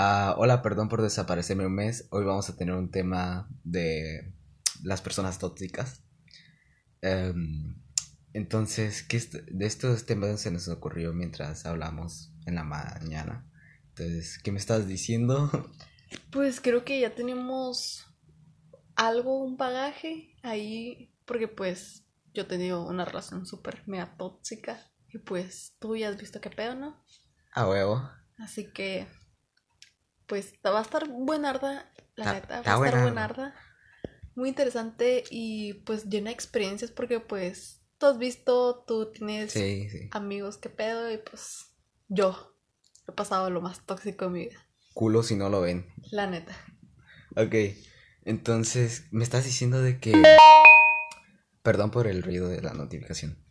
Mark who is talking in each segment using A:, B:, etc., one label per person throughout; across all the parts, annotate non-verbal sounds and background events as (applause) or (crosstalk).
A: Ah, hola, perdón por desaparecerme un mes. Hoy vamos a tener un tema de las personas tóxicas. Em, entonces, ¿qué de estos temas se nos ocurrió mientras hablamos en la mañana? Entonces, ¿qué me estás diciendo? (laughs)
B: Pues creo que ya tenemos algo, un bagaje ahí, porque pues yo he tenido una relación súper mega tóxica y pues tú ya has visto qué pedo, ¿no?
A: A huevo.
B: Así que, pues va a estar buenarda, la neta, va a estar buenarda. Muy interesante y pues llena de experiencias porque pues tú has visto, tú tienes amigos que pedo y pues yo he pasado lo más tóxico de mi vida.
A: Culo si no lo ven.
B: La neta.
A: Ok, entonces me estás diciendo de que... Perdón por el ruido de la notificación.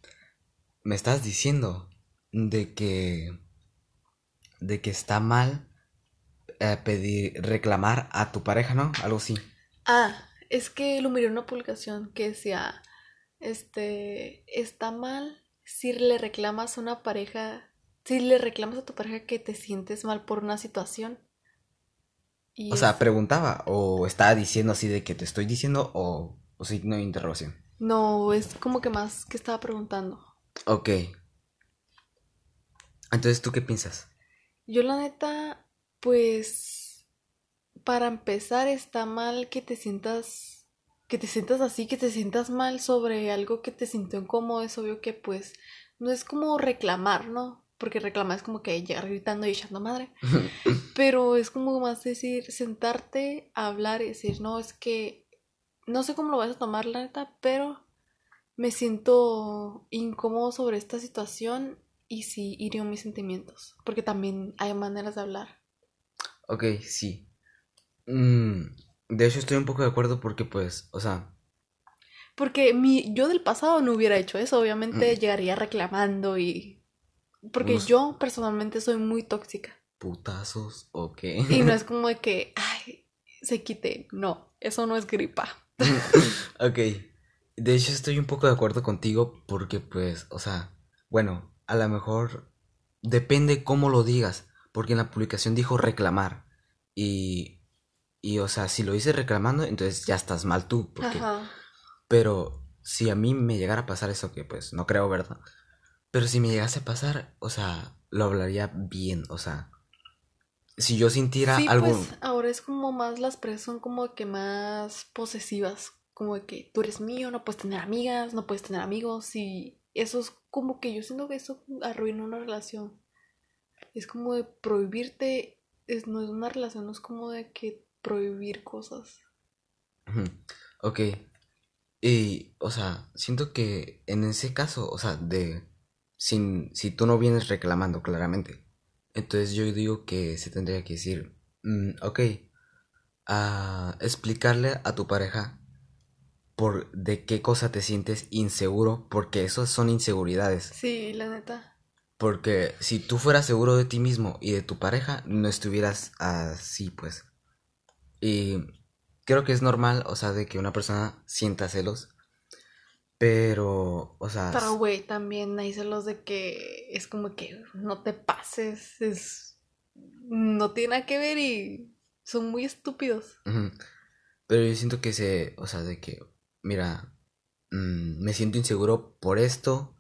A: Me estás diciendo de que... De que está mal eh, pedir, reclamar a tu pareja, ¿no? Algo así.
B: Ah, es que lo miré en una publicación que decía, este, está mal si le reclamas a una pareja, si le reclamas a tu pareja que te sientes mal por una situación.
A: o sea, preguntaba o estaba diciendo así de que te estoy diciendo o, o no hay interrogación.
B: No, es como que más que estaba preguntando.
A: Ok. Entonces, ¿tú qué piensas?
B: Yo la neta, pues, para empezar está mal que te sientas, que te sientas así, que te sientas mal sobre algo que te sintió incómodo. Es obvio que pues no es como reclamar, ¿no? Porque reclamar es como que llegar gritando y echando madre. (laughs) Pero es como más decir, sentarte, hablar y decir, no, es que no sé cómo lo vas a tomar, la neta, pero me siento incómodo sobre esta situación y sí hirió mis sentimientos, porque también hay maneras de hablar.
A: Ok, sí. Mm, de hecho estoy un poco de acuerdo porque pues, o sea...
B: Porque mi, yo del pasado no hubiera hecho eso, obviamente mm. llegaría reclamando y... Porque yo personalmente soy muy tóxica.
A: Putazos, ok.
B: Y no es (laughs) como de que, ay, se quite. No, eso no es gripa. (laughs)
A: ok. De hecho, estoy un poco de acuerdo contigo porque, pues, o sea, bueno, a lo mejor depende cómo lo digas. Porque en la publicación dijo reclamar. Y, y o sea, si lo hice reclamando, entonces ya estás mal tú. Porque, Pero si a mí me llegara a pasar eso, que pues no creo, ¿verdad? Pero si me llegase a pasar, o sea, lo hablaría bien, o sea, si yo sintiera sí, algo... Pues
B: ahora es como más las presas son como que más posesivas, como que tú eres mío, no puedes tener amigas, no puedes tener amigos y eso es como que yo siento que eso arruina una relación. Es como de prohibirte, es, no es una relación, no es como de que prohibir cosas.
A: Ok. Y, o sea, siento que en ese caso, o sea, de... Sin, si tú no vienes reclamando claramente, entonces yo digo que se tendría que decir, mm, ok, a explicarle a tu pareja por de qué cosa te sientes inseguro, porque eso son inseguridades.
B: Sí, la neta.
A: Porque si tú fueras seguro de ti mismo y de tu pareja, no estuvieras así, pues. Y creo que es normal, o sea, de que una persona sienta celos pero, o sea.
B: Pero, güey, también hay celos de que es como que no te pases, es. No tiene nada que ver y son muy estúpidos.
A: Pero yo siento que se. O sea, de que, mira, mm, me siento inseguro por esto.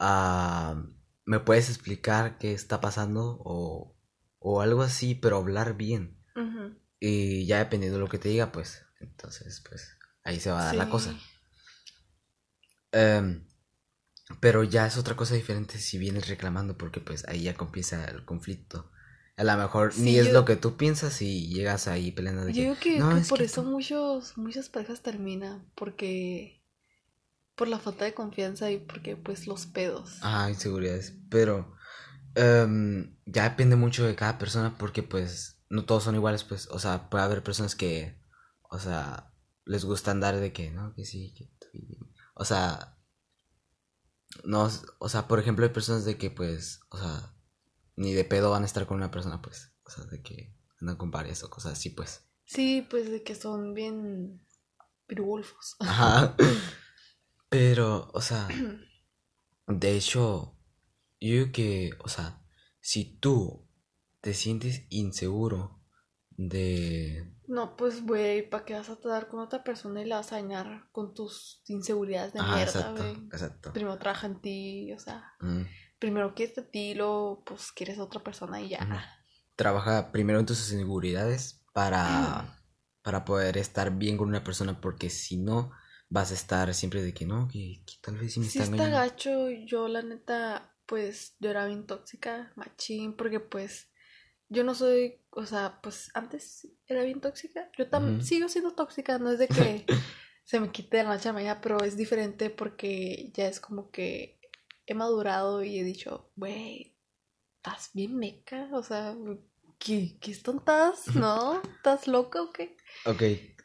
A: Ah, ¿Me puedes explicar qué está pasando? O, o algo así, pero hablar bien. Y ya dependiendo de lo que te diga, pues, entonces, pues, ahí se va a dar la cosa. Em, pero ya es otra cosa diferente si vienes reclamando porque pues ahí ya comienza el conflicto. A lo mejor ni es lo que tú piensas y llegas ahí peleando
B: de yo que... Que, por eso muchos, muchas parejas terminan, porque... Por la falta de confianza y porque pues los pedos.
A: Ah, inseguridades. Pero... Em, ya depende mucho de cada persona porque pues no todos son iguales, pues, o sea, puede haber personas que, o sea, les gusta andar de que, ¿no? Que sí, que o sea, no, o sea, por ejemplo, hay personas de que, pues, o sea, ni de pedo van a estar con una persona, pues, o sea, de que andan con varias o cosas así, pues.
B: Sí, pues de que son bien pirulfos.
A: Ajá. (laughs) Pero, o sea, de hecho, yo que, o sea, si tú te sientes inseguro de...
B: No, pues, güey, ¿para qué vas a estar con otra persona y la vas a dañar con tus inseguridades de
A: Ah,
B: mierda,
A: exacto,
B: güey?
A: exacto.
B: Primero trabaja en ti, o sea,
A: Mm.
B: primero quieres a ti, luego, pues, quieres a otra persona y ya.
A: Ujú. Trabaja primero en tus inseguridades para, (clears throat) para poder estar bien con una persona, porque si no, vas a estar siempre de que no, que, que tal vez sí me
B: Sí
A: está engañando.
B: gacho, yo la neta, pues yo era bien tóxica, machín, porque pues yo no soy, o sea, pues antes era bien tóxica, yo también sigo siendo tóxica, no es de que (laughs) se me quite de la noche a mañana, pero es diferente porque ya es como que he madurado y he dicho, güey, estás bien meca, o sea, ¿qué, qué tontas? (laughs) ¿No? ¿Estás loca o qué?
A: Ok,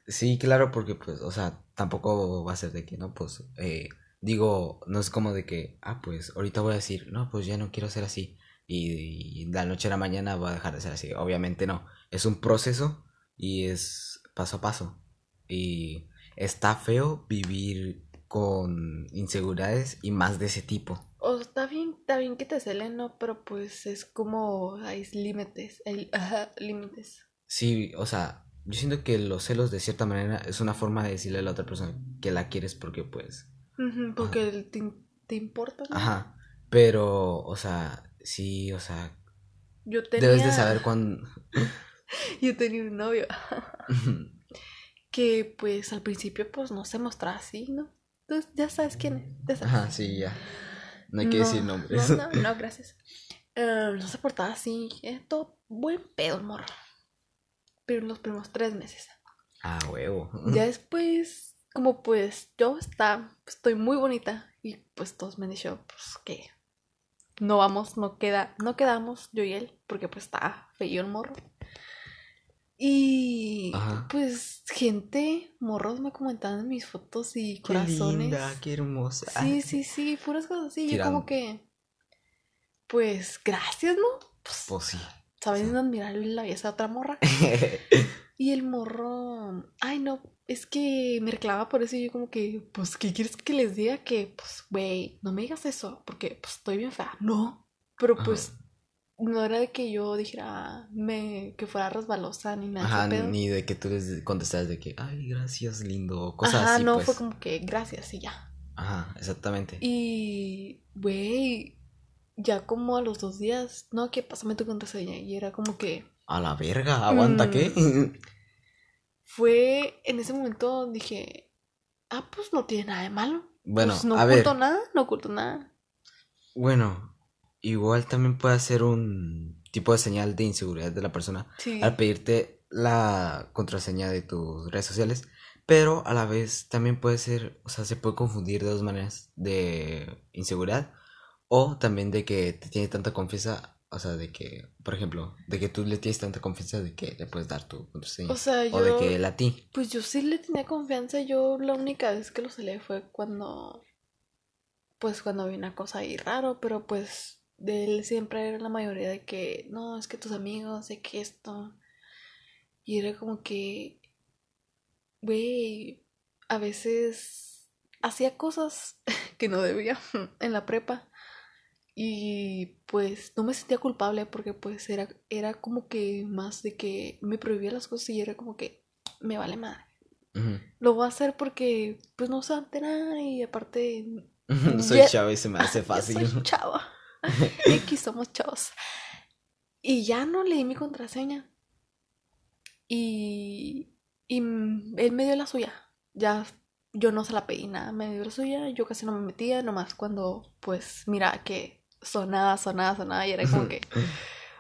A: sí, claro, porque pues, o sea, tampoco va a ser de que, no, pues, eh, digo, no es como de que, ah, pues, ahorita voy a decir, no, pues ya no quiero ser así, y, y de la noche a la mañana voy a dejar de ser así, obviamente no, es un proceso y es paso a paso, y está feo vivir con inseguridades y más de ese tipo.
B: O está bien, está bien que te celen, ¿no? Pero pues es como hay límites, hay límites.
A: Sí, o sea, yo siento que los celos de cierta manera es una forma de decirle a la otra persona que la quieres porque pues...
B: Porque te, te importa, ¿no?
A: Ajá, pero, o sea, sí, o sea,
B: Yo tenía,
A: debes de saber cuándo... (laughs)
B: yo tenía un novio que pues al principio pues no se mostraba así, ¿no? Entonces ya sabes quién es, ya sabes.
A: Ajá, sí, ya. No hay que
B: No,
A: decir nombres.
B: No, no, no, (laughs) gracias. Eh, no se portaba así, eh, todo buen pedo morro. Pero en los primeros tres meses.
A: Ah, huevo.
B: Ya (laughs) después, como pues yo está, estoy muy bonita y pues todos me han dicho pues que no vamos, no queda, no quedamos yo y él porque pues está feo el morro. Y
A: Ajá.
B: pues gente, morros me comentaban en mis fotos y
A: Qué
B: corazones.
A: linda, qué hermosa.
B: Sí, sí, sí, puras cosas así. Yo
A: Tirando.
B: como que pues gracias, ¿no? Pues
A: Pues sí.
B: Saben admirar la belleza de otra morra. (laughs) Y el morro, ay no, es que me reclamaba por eso y yo como que, pues, ¿qué quieres que les diga? Que, pues, güey, no me digas eso, porque, pues, estoy bien fea. No, pero pues, no era de que yo dijera, me, que fuera resbalosa ni nada.
A: Ajá,
B: pedo.
A: ni de que tú les contestas de que, ay, gracias, lindo. Cosas
B: Ajá,
A: así,
B: no,
A: pues.
B: fue como que gracias y ya.
A: Ajá, exactamente.
B: Y, güey, ya como a los dos días, no, que pásame tu contraseña. Y era como que,
A: A la verga, aguanta,
B: Mm.
A: ¿qué?
B: fue, en ese momento dije, ah, pues no tiene nada de malo.
A: bueno,
B: Pues no
A: a ver.
B: oculto nada, no oculto nada.
A: Bueno, igual también puede ser un tipo de señal de inseguridad de la persona
B: Sí.
A: al pedirte la contraseña de tus redes sociales, pero a la vez también puede ser, o sea, se puede confundir de dos maneras, de inseguridad o también de que te tiene tanta confianza, o sea, de que, por ejemplo, de que tú le tienes tanta confianza de que le puedes dar tu contraseña
B: O sea, yo,
A: o de que él a ti.
B: pues yo sí le tenía confianza. Yo la única vez que lo celé fue cuando, pues cuando había una cosa ahí raro, pero pues de él siempre era la mayoría de que, no, es que tus amigos, de que esto. Y era como que, güey, a veces hacía cosas (laughs) que no debía en la prepa. Y pues no me sentía culpable porque pues era, era como que más de que me prohibía las cosas y era como que me vale madre. Lo voy a hacer porque pues no se va a enterar y aparte (laughs)
A: Soy
B: Ya-
A: chavo y se me hace (laughs) fácil.
B: soy chava. (laughs) y aquí somos chavos. Y ya no leí mi contraseña. Y, y mm, él me dio la suya. Ya yo no se la pedí nada, me dio la suya. Yo casi no me metía, nomás cuando pues mira que sonaba, sonaba, sonaba y era como que,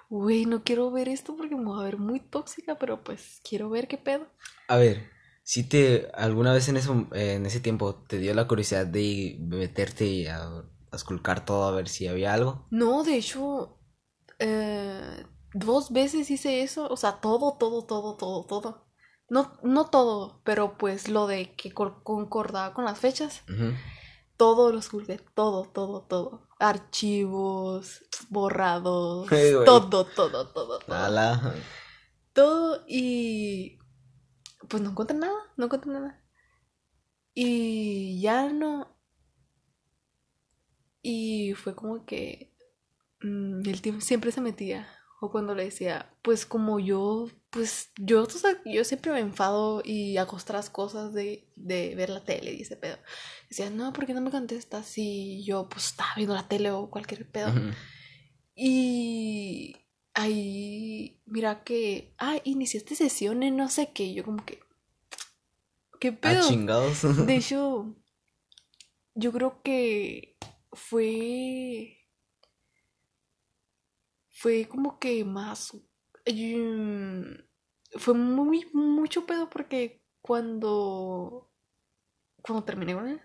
B: güey, no quiero ver esto porque me voy a ver muy tóxica, pero pues quiero ver qué pedo.
A: A ver, si te alguna vez en ese, en ese tiempo te dio la curiosidad de meterte y a, a esculcar todo a ver si había algo.
B: No, de hecho, eh, dos veces hice eso, o sea, todo, todo, todo, todo, todo. No, no todo, pero pues lo de que cor- concordaba con las fechas, todo lo esculqué, todo, todo, todo. Archivos, borrados, todo, todo, todo, todo.
A: Ala.
B: Todo y pues no encontré nada, no encontré nada. Y ya no. Y fue como que mm, el tiempo siempre se metía O cuando le decía, pues como yo, pues yo, yo siempre me enfado y hago otras cosas de, de ver la tele y ese pedo. Decía, no, ¿por qué no me contestas? Si yo pues estaba viendo la tele o cualquier pedo. Y ahí, mira que, ah, iniciaste sesiones, no sé qué. Yo como que, ¿qué
A: Ah,
B: pedo?
A: chingados.
B: De (laughs) hecho, yo creo que fue, fue como que más, mm, fue muy, mucho pedo porque cuando, cuando terminé con él,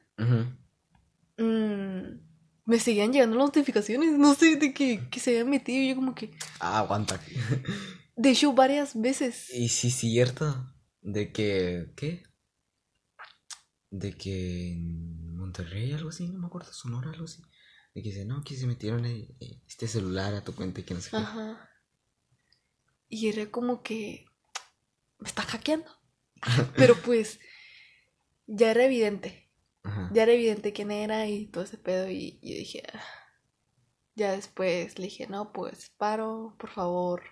B: mm, me seguían llegando las notificaciones, no sé, de que, que se habían metido, y yo como que,
A: Ah, aguanta. (laughs)
B: de hecho, varias veces.
A: Y sí, cierto. De que. ¿Qué? De que en Monterrey, algo así, no me acuerdo, Sonora, algo así. De que dice, no, que se metieron eh, este celular a tu cuenta y que no sé qué.
B: Ajá. Y era como que me está hackeando. (laughs) Pero pues ya era evidente.
A: Ajá.
B: Ya era evidente quién era y todo ese pedo. Y yo dije, "Ah". ya después le dije, no, pues paro, por favor.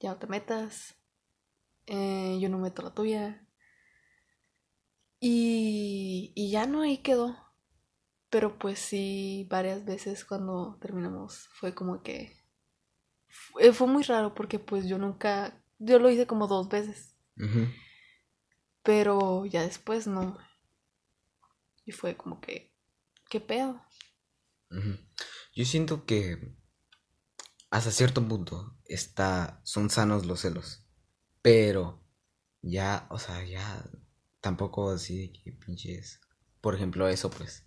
B: Ya no te metas. Eh, yo no meto la tuya. Y, y ya no ahí quedó. Pero pues sí, varias veces cuando terminamos fue como que... Fue, fue muy raro porque pues yo nunca... Yo lo hice como dos veces. Pero ya después no. Y fue como que... ¿Qué pedo?
A: Yo siento que hasta cierto punto está, son sanos los celos. Pero ya, o sea, ya tampoco así que pinches. Por ejemplo, eso pues.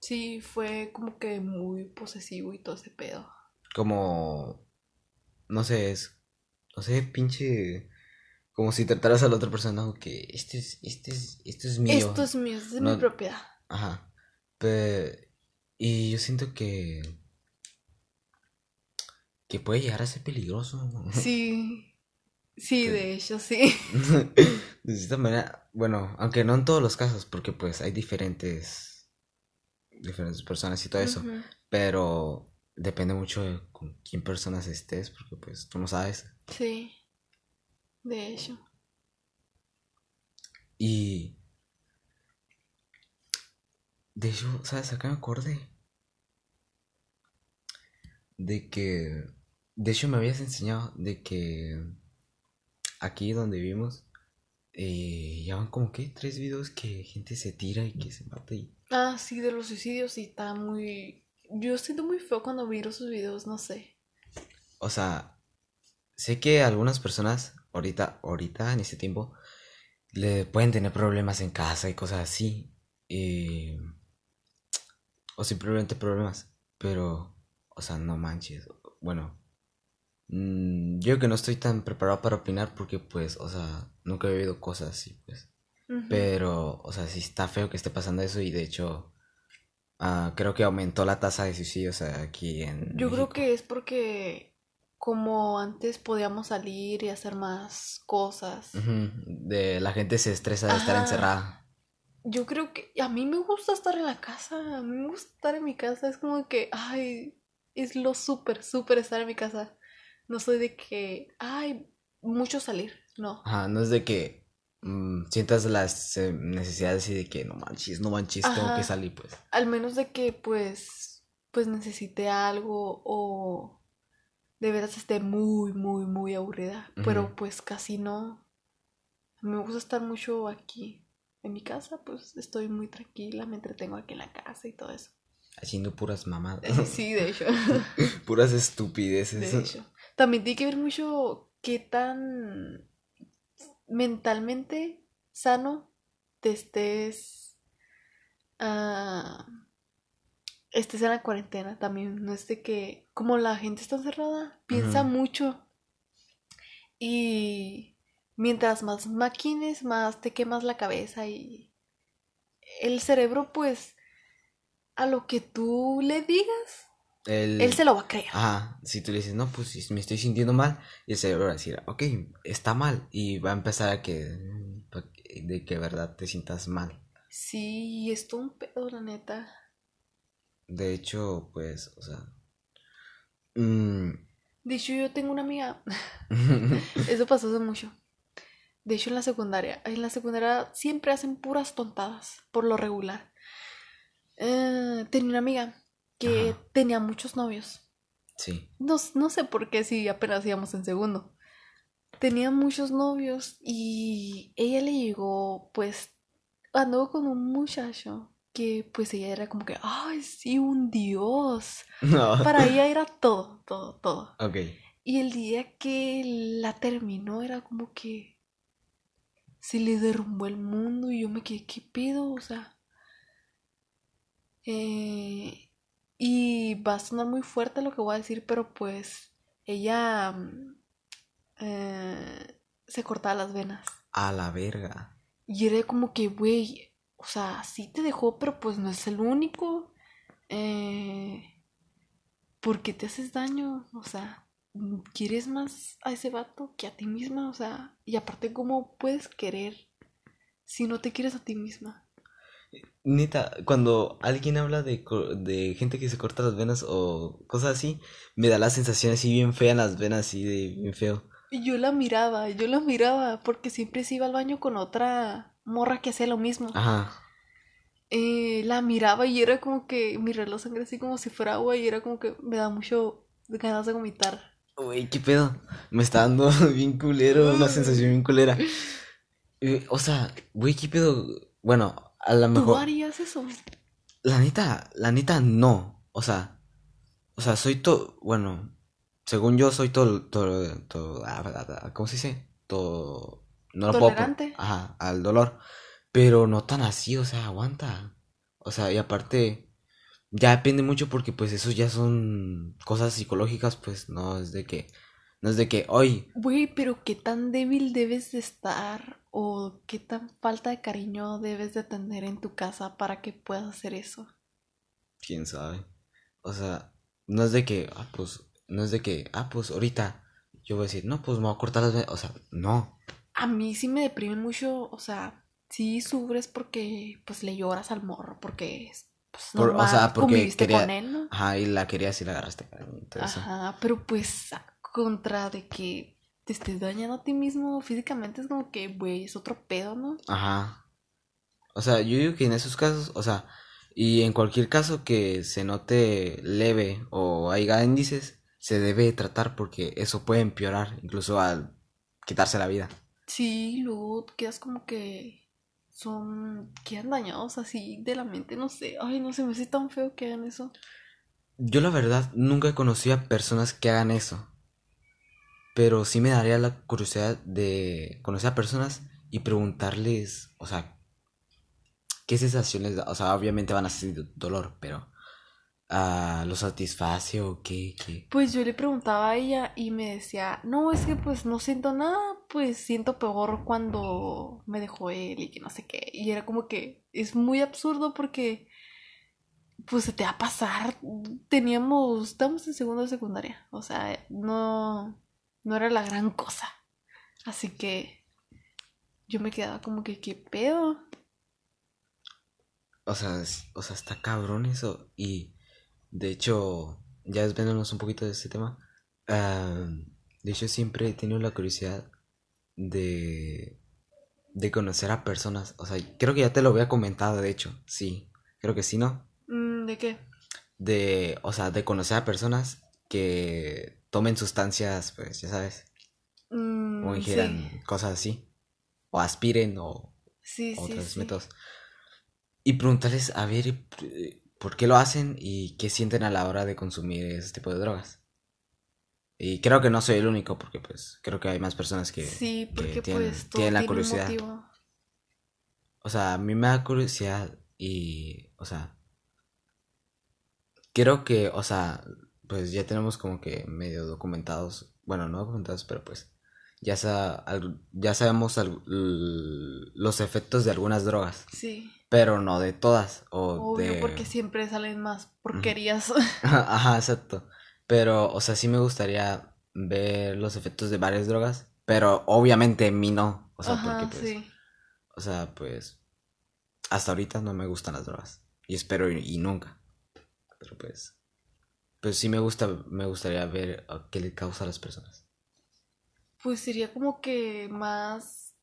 B: Sí, fue como que muy posesivo y todo ese pedo.
A: Como. No sé, es. No sé, pinche. Como si trataras a la otra persona como que este es, este es, esto es mío.
B: Esto es mío, es de
A: No-
B: mi propiedad.
A: Ajá. Pe- y yo siento que. Que puede llegar a ser peligroso.
B: Sí, sí,
A: Sí.
B: de hecho, sí. (laughs)
A: De cierta manera, bueno, aunque no en todos los casos, porque pues hay diferentes. Diferentes personas y todo eso. Pero depende mucho de con quién personas estés, porque pues tú no sabes.
B: Sí, de hecho.
A: Y. De hecho, ¿sabes? Acá me acordé. De que. De hecho, me habías enseñado de que. Aquí donde vivimos. Eh, ya van como que tres videos que gente se tira y que se mata y.
B: Ah, sí, de los suicidios sí está muy... Yo siento muy feo cuando miro sus videos, no sé.
A: O sea, sé que algunas personas ahorita, ahorita en este tiempo, le pueden tener problemas en casa y cosas así. eh, o simplemente problemas. Pero, o sea, no manches. Bueno, yo que no estoy tan preparado para opinar porque, pues, o sea, nunca he vivido cosas así, pues. Pero, o sea, sí está feo que esté pasando eso y de hecho, ah, creo que aumentó la tasa de suicidios aquí en
B: Yo creo que es porque como antes podíamos salir y hacer más cosas.
A: De la gente se estresa de estar encerrada.
B: Yo creo que a mí me gusta estar en la casa, a mí me gusta estar en mi casa, es como que, ay, es lo súper, súper estar en mi casa. No soy de que, ay, mucho salir, no.
A: Ajá, no es de que mm, sientas las eh, necesidades y de que no manches, no manches, tengo que salir, pues.
B: Al menos de que pues, pues necesite algo o de veras esté muy, muy, muy aburrida. Pero pues casi no. A mí me gusta estar mucho aquí. En mi casa, pues estoy muy tranquila, me entretengo aquí en la casa y todo eso.
A: Haciendo puras mamadas. (laughs)
B: Sí, de hecho. (laughs)
A: Puras estupideces.
B: De hecho. También tiene que ver mucho qué tan mentalmente sano te estés. ah, estés en la cuarentena también. No es de que. Como la gente está encerrada, piensa mucho. Y mientras más maquines, más te quemas la cabeza y el cerebro, pues, a lo que tú le digas, Él se lo va a creer.
A: Ajá, si tú le dices, no, pues si me estoy sintiendo mal, y el cerebro va a decir, ok, está mal, y va a empezar a que, de que verdad te sientas mal.
B: Sí, es todo un pedo, la neta.
A: De hecho, pues, o sea, mm,
B: De hecho, yo tengo una amiga. (laughs) (laughs) Eso pasó hace mucho. De hecho, en la secundaria. En la secundaria siempre hacen puras tontadas, por lo regular. Eh, tenía una amiga que
A: Ajá.
B: tenía muchos novios.
A: Sí.
B: No, no sé por qué si apenas íbamos en segundo. Tenía muchos novios y ella le llegó, pues, anduvo con un muchacho que pues ella era como que, ay, sí, un dios. (laughs)
A: No.
B: Para ella era todo, todo, todo.
A: Ok.
B: Y el día que la terminó era como que se le derrumbó el mundo y yo me quedé, ¿qué pedo? O sea... eh, y va a sonar muy fuerte lo que voy a decir, pero pues ella mm, eh, se cortaba las venas.
A: A la verga.
B: Y era como que, güey, o sea, sí te dejó, pero pues no es el único. Eh, ¿por qué te haces daño? O sea, ¿quieres más a ese vato que a ti misma? O sea, y aparte, ¿cómo puedes querer si no te quieres a ti misma?
A: Neta, cuando alguien habla de, de gente que se corta las venas o cosas así, me da la sensación así bien fea en las venas, así de bien feo.
B: Y yo la miraba, yo la miraba, porque siempre se iba al baño con otra morra que hacía lo mismo.
A: Ajá.
B: Eh, la miraba y era como que mi reloj sangre así como si fuera agua y era como que me da mucho ganas de vomitar.
A: Uy, qué pedo. Me está dando (laughs) bien culero, una sensación bien culera. (laughs) Eh, O sea, güey, qué pedo. Bueno, a lo
B: ¿Tú
A: mejor.
B: harías eso?
A: La neta, la neta no. O sea, o sea, soy todo, bueno, según yo soy todo, todo, todo, ¿cómo se dice? Todo, no lo puedo,
B: Tolerante.
A: ajá, al dolor, pero no tan así, o sea, aguanta. O sea, y aparte, ya depende mucho porque pues eso ya son cosas psicológicas, pues no es de que, no es de que, hoy,
B: Güey, pero qué tan débil debes de estar o qué tan falta de cariño debes de tener en tu casa para que puedas hacer eso.
A: quién sabe. O sea, no es de que, ah, pues, no es de que, ah, pues ahorita yo voy a decir, no, pues me voy a cortar las. O sea, no.
B: A mí sí me deprime mucho, o sea, sí sufres porque pues le lloras al morro, porque es pues,
A: Por- o sea, porque quería-
B: con él, ¿no?
A: Ajá, y la querías y la agarraste. eso.
B: Ajá, pero pues contra de que te estés dañando a ti mismo físicamente es como que, güey, es otro pedo, ¿no?
A: Ajá. O sea, yo digo que en esos casos, o sea, y en cualquier caso que se note leve o haya índices, se debe tratar porque eso puede empeorar, incluso al quitarse la vida.
B: Sí, luego quedas como que son, quedan dañados así de la mente, no sé, ay, no sé, me hace tan feo que hagan eso.
A: Yo la verdad nunca conocí a personas que hagan eso. Pero sí me daría la curiosidad de conocer a personas y preguntarles, o sea, qué sensaciones. O sea, obviamente van a sentir dolor, pero ah, ¿lo satisface o qué, qué?
B: Pues yo le preguntaba a ella y me decía, no, es que pues no siento nada, pues siento peor cuando me dejó él y que no sé qué. Y era como que es muy absurdo porque pues se te va a pasar. Teníamos, estamos en segundo de secundaria, o sea, no, no era la gran cosa. Así que yo me quedaba como que, ¿qué pedo?
A: O sea, es- o sea, está cabrón eso. Y de hecho, ya desviándonos un poquito de este tema, ah, de hecho siempre he tenido la curiosidad de, de conocer a personas. O sea, creo que ya te lo había comentado, de hecho, sí, creo que sí, ¿no?
B: Mm, ¿De qué?
A: De, o sea, de conocer a personas que tomen sustancias, pues, ya sabes,
B: Mm,
A: o
B: sí,
A: ingieran cosas así, o aspiren, o
B: sí, sí,
A: otros
B: sí.
A: métodos. Y preguntarles a ver eh, por qué lo hacen y qué sienten a la hora de consumir ese tipo de drogas. Y creo que no soy el único, porque pues creo que hay más personas que,
B: Sí,
A: que tienen,
B: pues todo
A: tienen la curiosidad. O sea, a mí me da curiosidad y, o sea, creo que, o sea, pues ya tenemos como que medio documentados, bueno, no documentados, pero pues ya, sa- al- ya sabemos los efectos de algunas drogas.
B: Sí,
A: Pero no de todas. O
B: obvio,
A: de.
B: porque siempre salen más porquerías. (laughs)
A: Ajá, exacto. Pero, o sea, sí me gustaría ver los efectos de varias drogas. Pero obviamente en mí no. O sea,
B: Ajá,
A: porque pues.
B: sí.
A: O sea, pues. Hasta ahorita no me gustan las drogas. Y espero y, y nunca. Pero pues. Pues sí me gusta, me gustaría ver uh, qué le causa a las personas.
B: Pues sería como que más...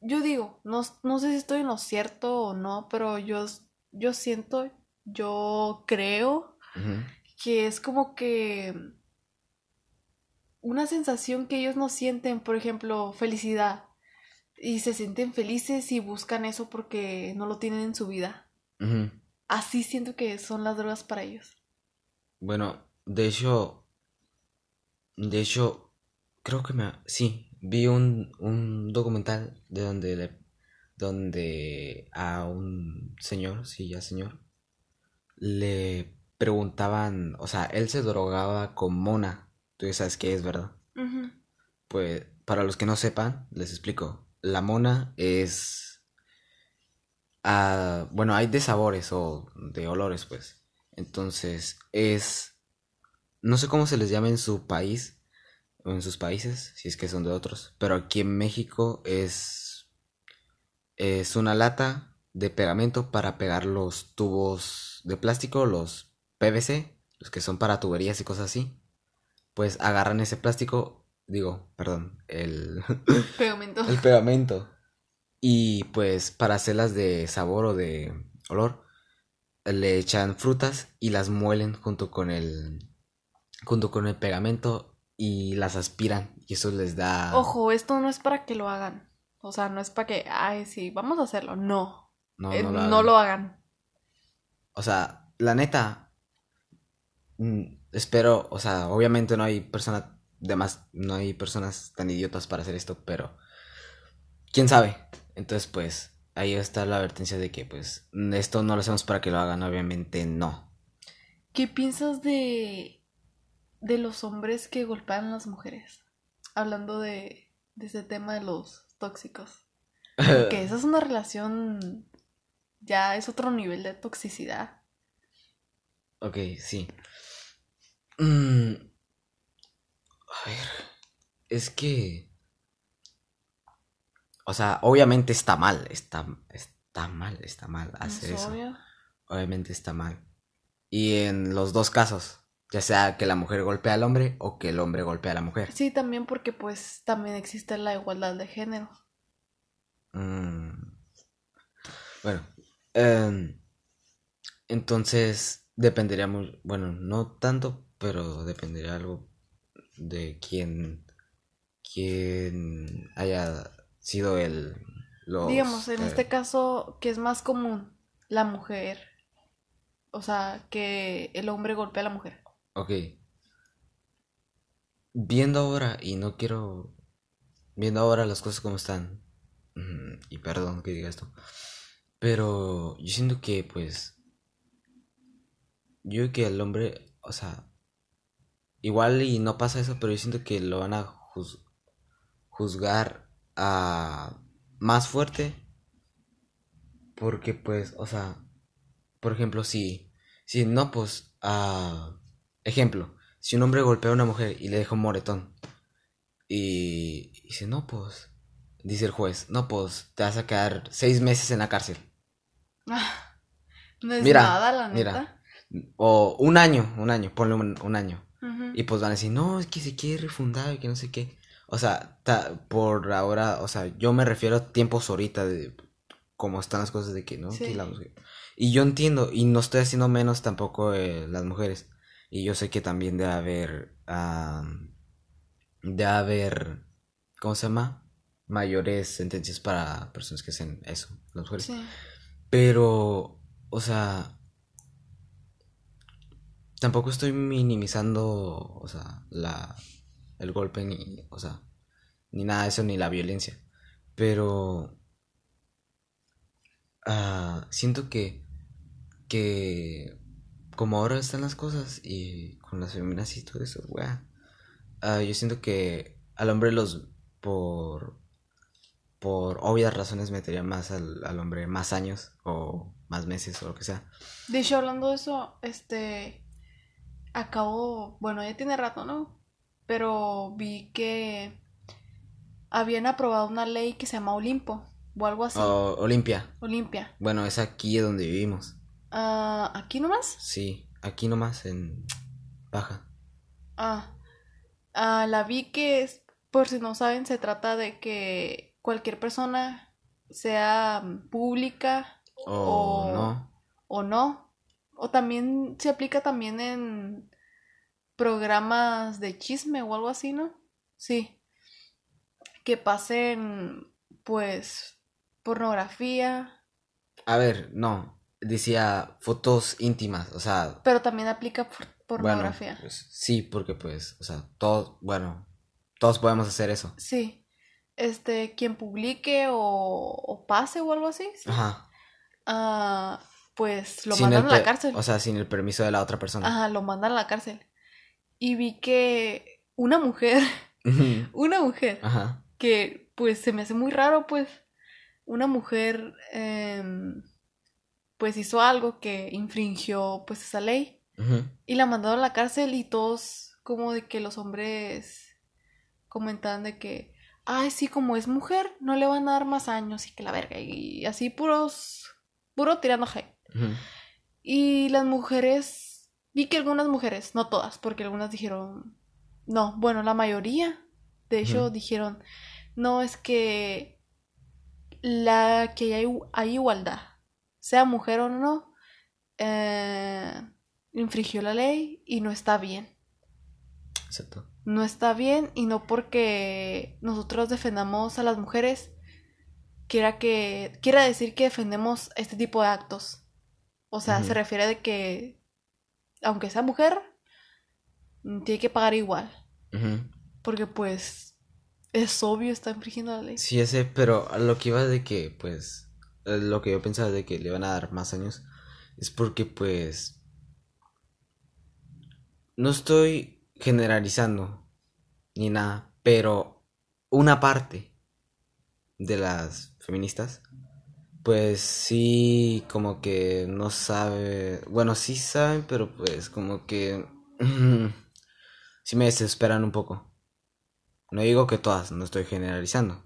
B: Yo digo, no, no sé si estoy en lo cierto o no, pero yo, yo siento, yo creo que es como que una sensación que ellos no sienten, por ejemplo, felicidad. Y se sienten felices y buscan eso porque no lo tienen en su vida. Así siento que son las drogas para ellos.
A: Bueno, de hecho, de hecho, creo que me, sí, vi un, un documental de donde le, donde a un señor, sí, ya señor, le preguntaban, o sea, él se drogaba con mona, tú ya sabes qué es, ¿verdad? Pues, para los que no sepan, les explico, la mona es, ah, bueno, hay de sabores o de olores, pues, entonces es no sé cómo se les llama en su país o en sus países, si es que son de otros, pero aquí en México es es una lata de pegamento para pegar los tubos de plástico, los PVC, los que son para tuberías y cosas así. Pues agarran ese plástico, digo, perdón, el (laughs)
B: Pegamento.
A: el pegamento y pues para hacerlas de sabor o de olor le echan frutas y las muelen junto con el junto con el pegamento y las aspiran y eso les da
B: Ojo, esto no es para que lo hagan. O sea, no es para que, ay, sí, vamos a hacerlo. No.
A: no,
B: Eh,
A: no lo
B: no
A: hagan.
B: lo hagan.
A: o sea la neta mm, espero o sea obviamente no hay personas de más no hay personas tan idiotas para hacer esto pero quién sabe entonces pues ahí está la advertencia de que pues esto no lo hacemos para que lo hagan obviamente no
B: ¿Qué piensas de, de los hombres que golpean a las mujeres? Hablando de, de ese tema de los tóxicos. Que (laughs) esa es una relación, ya es otro nivel de toxicidad.
A: Ok, sí. Mm, a ver, es que... O sea, obviamente está mal, está, está mal, está mal hacer
B: ¿Es
A: eso.
B: obvio?
A: Obviamente está mal. Y en los dos casos, ya sea que la mujer golpea al hombre o que el hombre golpea a la mujer.
B: Sí, también porque pues también existe la igualdad de género.
A: Mm. Bueno, em, entonces dependería muy, bueno, no tanto, pero dependería algo de quién, quién haya sido el, los,
B: Digamos, en
A: eh,
B: este caso, que es más común la mujer. O sea, que el hombre golpea a la mujer.
A: Ok. Viendo ahora, y no quiero. Viendo ahora las cosas como están. mm, Y perdón que diga esto. Pero yo siento que, pues. Yo que el hombre. O sea. Igual y no pasa eso, pero yo siento que lo van a juz- juzgar a. Más fuerte. Porque, pues, o sea. Por ejemplo, si. Si no, pues. ejemplo. Si un hombre golpea a una mujer y le deja un moretón. Y, y dice, no, pues. Dice el juez, no, pues te vas a quedar seis meses en la cárcel.
B: Ah, no es
A: Mira,
B: nada, la
A: mira.
B: neta.
A: O un año, un año, ponle un, un año. Y pues van a decir, no, es que se quiere refundar y que no sé qué. O sea, ta- por ahora, o sea, yo me refiero a tiempos ahorita de cómo están las cosas de que, ¿no?
B: Sí.
A: Que la mujer- Y yo entiendo, y no estoy haciendo menos tampoco eh, las mujeres. Y yo sé que también debe haber, ah, debe haber, ¿cómo se llama? Mayores sentencias para personas que hacen eso, las mujeres.
B: Sí.
A: Pero, o sea, tampoco estoy minimizando, o sea, la, el golpe ni, o sea, ni nada de eso, ni la violencia. Pero, ah, siento que, que, como ahora están las cosas y con las feministas y todo eso, wea, ah, yo siento que al hombre los, por, por obvias razones metería más al, al hombre más años o más meses o lo que sea.
B: De hecho, hablando de eso, este. Acabo. Bueno, ya tiene rato, ¿no? Pero vi que. Habían aprobado una ley que se llama Olimpo. O algo así.
A: O Olimpia.
B: Olimpia.
A: Bueno, es aquí donde vivimos.
B: Ah, ¿Aquí nomás?
A: Sí, aquí nomás en... paja.
B: Ah, ah, la vi que, es- por si no saben, se trata de que cualquier persona, sea pública
A: O
B: O-
A: no.
B: o no, o también se aplica también en programas de chisme o algo así, ¿no? Sí, que pasen, pues, pornografía,
A: A ver, no. Decía fotos íntimas, o sea,
B: pero también aplica por-
A: bueno,
B: pornografía.
A: pues, sí, porque pues, o sea, todos, bueno, todos podemos hacer eso.
B: Sí, este, quien publique o, o pase o algo así, sí.
A: Ajá.
B: Ah, pues lo
A: Sin
B: mandan a la cárcel.
A: O sea, sin el permiso de la otra persona.
B: Ajá, lo mandan a la cárcel. Y vi que una mujer, (laughs) una mujer,
A: Ajá.
B: que pues se me hace muy raro, pues, una mujer, em, pues hizo algo que infringió pues esa ley y la mandaron a la cárcel y todos como de que los hombres comentaban de que, ay, sí, como es mujer, no le van a dar más años y que la verga, y así puros, puro tirando hate.
A: Ujú.
B: Y las mujeres, vi que algunas mujeres, no todas, porque algunas dijeron, no, bueno, la mayoría, de hecho, dijeron, no, es que la que hay, hay igualdad, sea mujer o no, eh, infringió la ley y no está bien.
A: Exacto.
B: No está bien y no porque nosotros defendamos a las mujeres quiera que quiera decir que defendemos este tipo de actos. O sea, se refiere de que aunque sea mujer mm, tiene que pagar igual, porque pues es obvio está infringiendo la ley.
A: Sí, ya sé, pero lo que iba de que, pues, eh, lo que yo pensaba de que le van a dar más años es porque, pues, no estoy generalizando ni nada, pero una parte de las feministas, pues sí, como que no sabe, bueno, sí saben, pero pues como que (laughs) sí me desesperan un poco. No digo que todas, no estoy generalizando.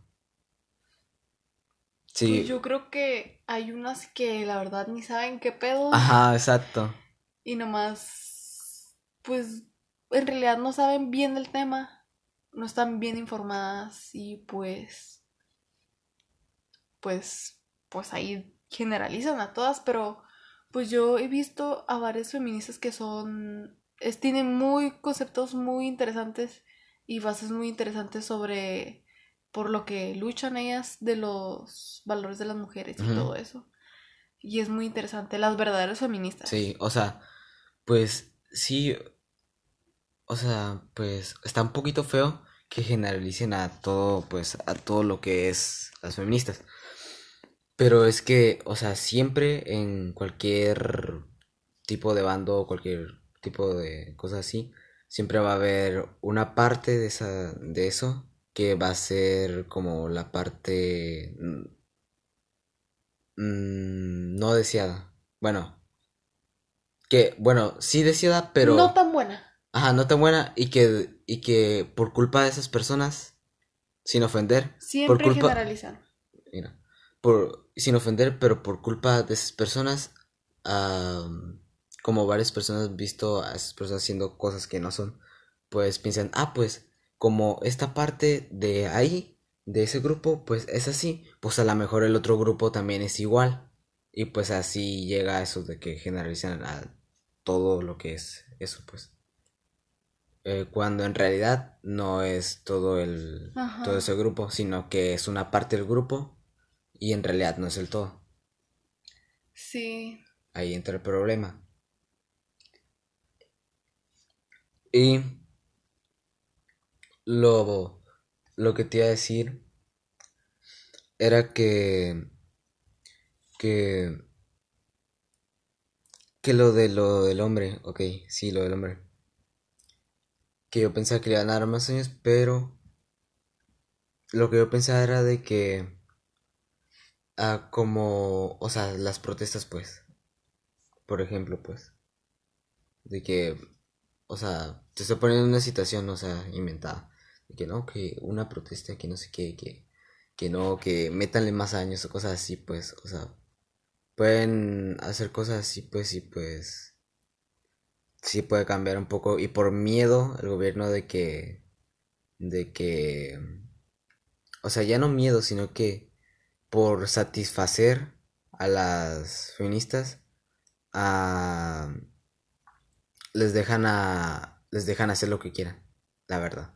A: Sí.
B: Pues yo creo que hay unas que la verdad ni saben qué pedo
A: Ajá, exacto.
B: y nomás pues en realidad no saben bien del tema, no están bien informadas y pues pues pues ahí generalizan a todas, pero pues yo he visto a varias feministas que son es, tienen muy conceptos muy interesantes y bases muy interesantes sobre por lo que luchan ellas de los valores de las mujeres y todo eso. Y es muy interesante, las verdaderas feministas.
A: Sí, o sea, pues sí, o sea, pues está un poquito feo que generalicen a todo, pues a todo lo que es las feministas. Pero es que, o sea, siempre en cualquier tipo de bando, cualquier tipo de cosa así, siempre va a haber una parte de esa, de eso que va a ser como la parte mm, mm, no deseada. Bueno, que, bueno, sí deseada, pero...
B: No tan buena.
A: Ajá, no tan buena y que, y que por culpa de esas personas, sin ofender,
B: Siempre
A: culpa-
B: generalizan.
A: mira, por, sin ofender, pero por culpa de esas personas, como varias personas han visto a esas personas haciendo cosas que no son, pues piensan, ah, pues como esta parte de ahí, de ese grupo, pues es así, pues a lo mejor el otro grupo también es igual. Y pues así llega a eso de que generalizan a todo lo que es eso, pues. Eh, cuando en realidad no es todo el
B: Ajá.
A: todo ese grupo, sino que es una parte del grupo y en realidad no es el todo.
B: Sí.
A: Ahí entra el problema. Y lo, lo que te iba a decir era que que que lo de lo del hombre, ok, sí, lo del hombre. Que yo pensaba que le iban a dar más años, pero lo que yo pensaba era de que ah, como, o sea, las protestas, pues, por ejemplo, pues, de que, o sea, te estoy poniendo en una situación, o sea, inventada, de que no, que una protesta, que no sé qué, que, que no, que métanle más años o cosas así, pues, o sea, pueden hacer cosas así, pues, y pues, sí puede cambiar un poco. Y por miedo el gobierno de que de que o sea, ya no miedo, sino que por satisfacer a las feministas a les dejan a les dejan hacer lo que quieran, la verdad.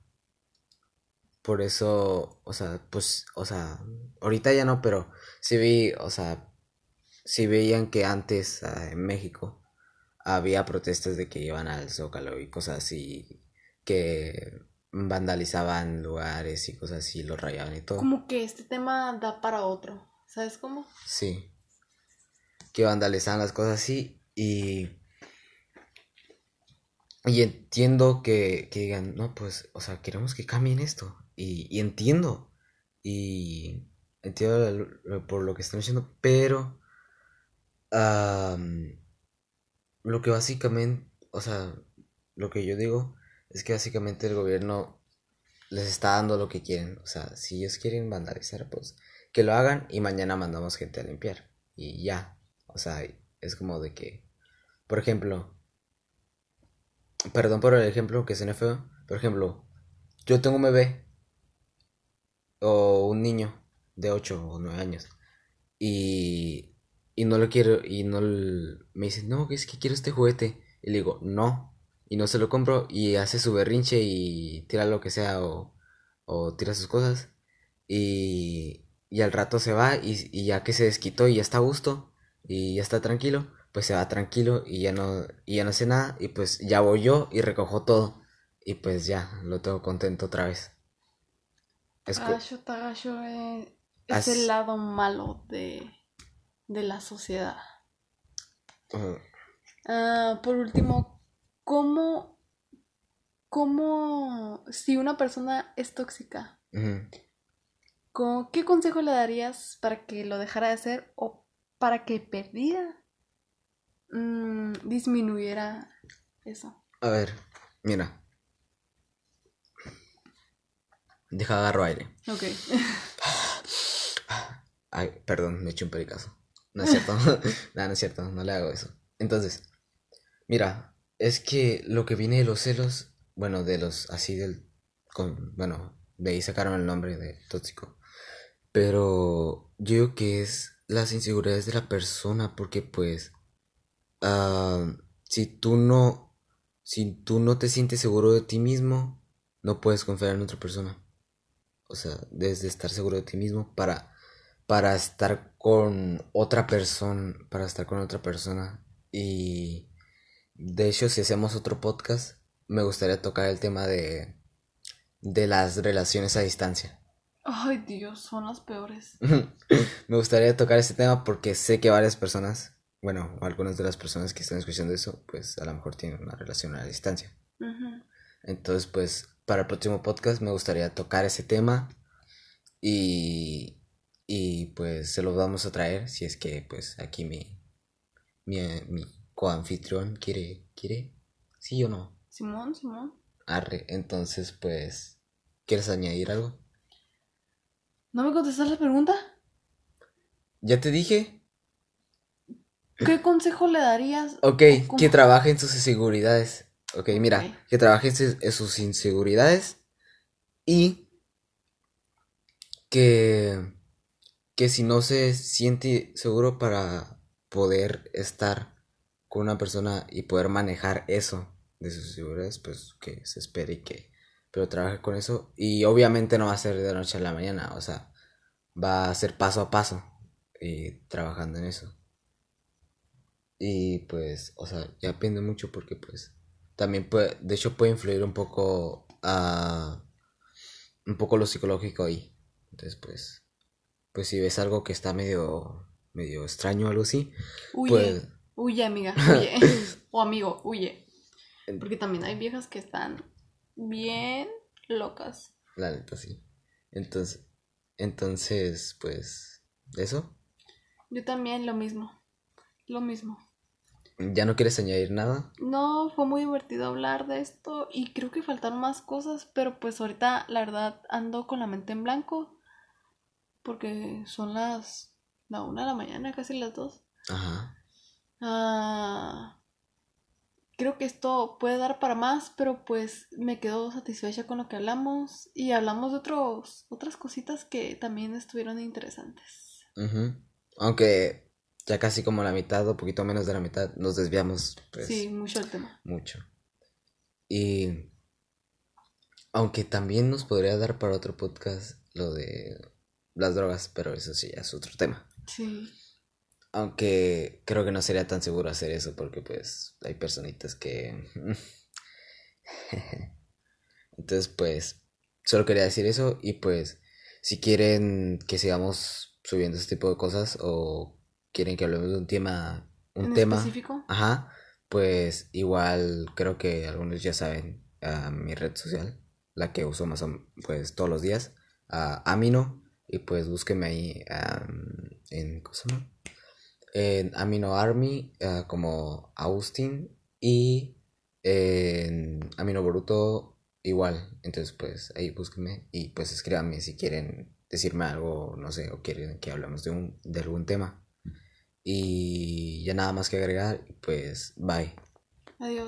A: Por eso, o sea, pues, o sea, ahorita ya no, pero sí vi, o sea, sí veían que antes ah, en México había protestas de que iban al Zócalo y cosas así, que vandalizaban lugares y cosas así, los rayaban y todo.
B: Como que este tema da para otro, ¿sabes cómo?
A: Sí. Que vandalizaban las cosas así y... Y entiendo que, que digan, no, pues, o sea, queremos que cambien esto. Y, y entiendo. Y entiendo lo- lo- por lo que están diciendo, pero... lo que básicamente, o sea, lo que yo digo es que básicamente el gobierno les está dando lo que quieren. O sea, si ellos quieren vandalizar, pues que lo hagan y mañana mandamos gente a limpiar. Y ya. O sea, es como de que, por ejemplo, perdón por el ejemplo que suene feo, por ejemplo, yo tengo un bebé o un niño de 8 o 9 años y, y no lo quiero y no me dice, no, es que quiero este juguete. Y le digo, no. Y no se lo compro y hace su berrinche y tira lo que sea o, o tira sus cosas. Y, y al rato se va y, y ya que se desquitó y ya está a gusto y ya está tranquilo, pues se va tranquilo y ya no, y ya no hace nada y pues ya voy yo y recojo todo y pues ya lo tengo contento otra vez. Es
B: Agacho, tagacho eh, es
A: As-
B: el lado malo de, de la sociedad. Ah, por último, ¿cómo, cómo, si una persona es tóxica,
A: Ujú.
B: ¿con- ¿qué consejo le darías para que lo dejara de hacer o para que perdiera, mm, disminuyera eso?
A: A ver, mira. Deja agarro aire.
B: Ok. (laughs)
A: Ay, perdón, me eché un pericazo. No es cierto. (laughs) no, no es cierto, no le hago eso. Entonces, mira, es que lo que viene de los celos, bueno, de los así del con, bueno, de ahí sacaron el nombre de tóxico. Pero yo digo que es las inseguridades de la persona porque pues ah, si tú no si tú no te sientes seguro de ti mismo, no puedes confiar en otra persona. O sea, desde estar seguro de ti mismo para para estar con otra persona, para estar con otra persona. Y de hecho, si hacemos otro podcast, me gustaría tocar el tema de de las relaciones a distancia.
B: Ay, Dios, son las peores. (laughs)
A: Me gustaría tocar ese tema porque sé que varias personas, bueno, algunas de las personas que están escuchando eso, pues a lo mejor tienen una relación a distancia. Entonces, pues para el próximo podcast me gustaría tocar ese tema y, y pues se lo vamos a traer si es que pues aquí mi, mi, mi coanfitrión quiere, quiere, sí o no.
B: Simón, Simón.
A: Arre, entonces pues, ¿quieres añadir algo?
B: ¿No me contestas la pregunta?
A: Ya te dije.
B: ¿Qué consejo le darías?
A: Ok, que trabaje en sus inseguridades. Ok, mira, que trabaje en sus inseguridades y que, que si no se siente seguro para poder estar con una persona y poder manejar eso de sus inseguridades, pues que se espere y que, pero trabaje con eso y obviamente no va a ser de la noche a la mañana, o sea, va a ser paso a paso y trabajando en eso. Y pues, o sea, ya depende mucho porque pues también puede, de hecho puede influir un poco a un poco lo psicológico ahí. Entonces, pues pues si ves algo que está medio medio extraño o algo así,
B: Huye.
A: pues
B: Huye, amiga, (laughs) huye. o amigo, huye. Porque también hay viejas que están bien locas.
A: la neta sí. Entonces, entonces, pues eso.
B: Yo también lo mismo. Lo mismo.
A: ¿Ya no quieres añadir nada?
B: No, fue muy divertido hablar de esto y creo que faltaron más cosas, pero pues ahorita la verdad ando con la mente en blanco porque son las la una de la mañana, casi las dos.
A: Ajá.
B: Ah, creo que esto puede dar para más, pero pues me quedo satisfecha con lo que hablamos y hablamos de otros, otras cositas que también estuvieron interesantes.
A: Aunque ya casi como la mitad o poquito menos de la mitad nos desviamos. Pues,
B: sí, mucho el tema.
A: Mucho. Y aunque también nos podría dar para otro podcast lo de las drogas, pero eso sí ya es otro tema. Sí. Aunque creo que no sería tan seguro hacer eso porque pues hay personitas que... (laughs) Entonces pues solo quería decir eso y pues si quieren que sigamos subiendo este tipo de cosas o quieren que hablemos de un tema... Un tema... Específico? Ajá. Pues igual creo que algunos ya saben a mi red social, la que uso más o pues todos los días, a Amino y pues búsquenme ahí en... ¿Cómo se llama? En Amino Army uh, como Austin y en Amino Boruto igual. Entonces pues ahí búsquenme y pues escríbanme si quieren decirme algo, no sé, o quieren que hablemos de, un, de algún tema. Y ya nada más que agregar, pues bye.
B: Adiós.